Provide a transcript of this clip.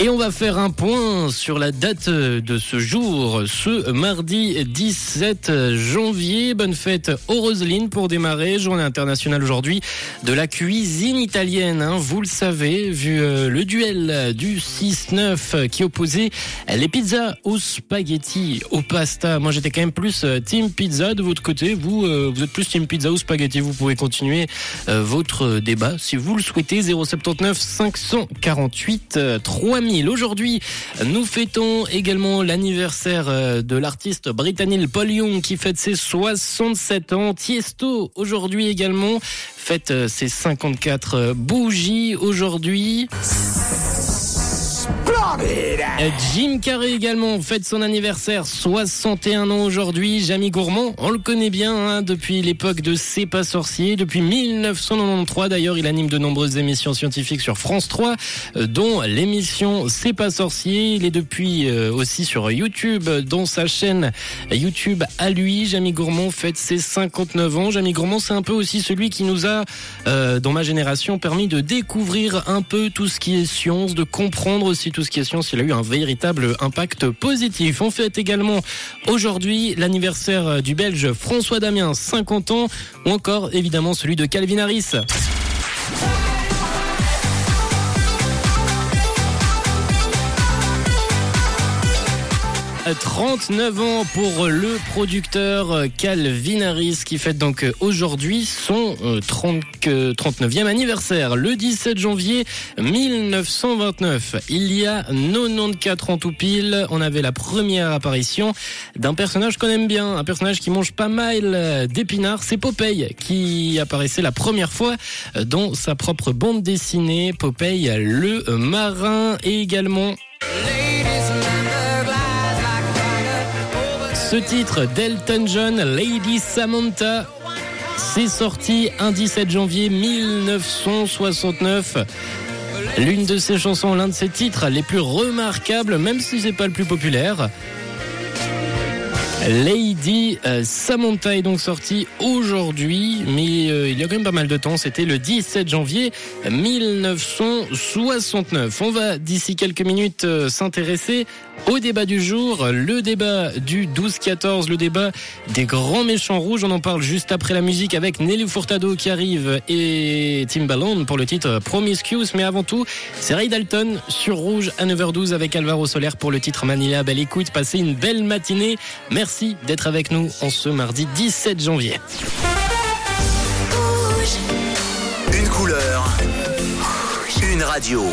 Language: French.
Et on va faire un point sur la date de ce jour, ce mardi 17 janvier. Bonne fête aux Roselines pour démarrer. Journée internationale aujourd'hui de la cuisine italienne. Hein. Vous le savez, vu euh, le duel du 6-9 qui opposait les pizzas aux spaghettis, aux pasta. Moi, j'étais quand même plus euh, team pizza de votre côté. Vous, euh, vous êtes plus team pizza ou spaghettis. Vous pouvez continuer votre débat si vous le souhaitez. 079 548 3000. Aujourd'hui, nous fêtons également l'anniversaire euh, de l'artiste britannique Paul Young qui fête ses 67 ans. Tiesto, aujourd'hui également, fête euh, ses 54 euh, bougies aujourd'hui. Jim Carrey également fête son anniversaire, 61 ans aujourd'hui. Jamie Gourmand, on le connaît bien hein, depuis l'époque de C'est pas sorcier, depuis 1993 d'ailleurs, il anime de nombreuses émissions scientifiques sur France 3, euh, dont l'émission C'est pas sorcier. Il est depuis euh, aussi sur YouTube, dans sa chaîne YouTube à lui. Jamie Gourmand fête ses 59 ans. Jamie Gourmand, c'est un peu aussi celui qui nous a, euh, dans ma génération, permis de découvrir un peu tout ce qui est science, de comprendre aussi tout ce qui est science. Il a eu un véritable impact positif. On fête également aujourd'hui l'anniversaire du Belge François Damien, 50 ans, ou encore évidemment celui de Calvin Harris. 39 ans pour le producteur Calvin Harris qui fête donc aujourd'hui son euh, 30, euh, 39e anniversaire. Le 17 janvier 1929, il y a 94 ans tout pile, on avait la première apparition d'un personnage qu'on aime bien, un personnage qui mange pas mal d'épinards, c'est Popeye qui apparaissait la première fois dans sa propre bande dessinée, Popeye le marin et également ce titre d'Elton John, Lady Samantha, c'est sorti un 17 janvier 1969. L'une de ses chansons, l'un de ses titres les plus remarquables, même si c'est pas le plus populaire. Lady euh, Samantha est donc sorti aujourd'hui, mais euh, il y a quand même pas mal de temps. C'était le 17 janvier 1969. On va d'ici quelques minutes euh, s'intéresser au débat du jour, le débat du 12-14, le débat des grands méchants rouges. On en parle juste après la musique avec Nelly Furtado qui arrive et Timbaland pour le titre Promiscuous. Mais avant tout, c'est Ray Dalton sur Rouge à 9h12 avec Alvaro Soler pour le titre Manila. Belle écoute, passez une belle matinée. Merci d'être avec nous en ce mardi 17 janvier. Rouge, Une couleur. Une radio.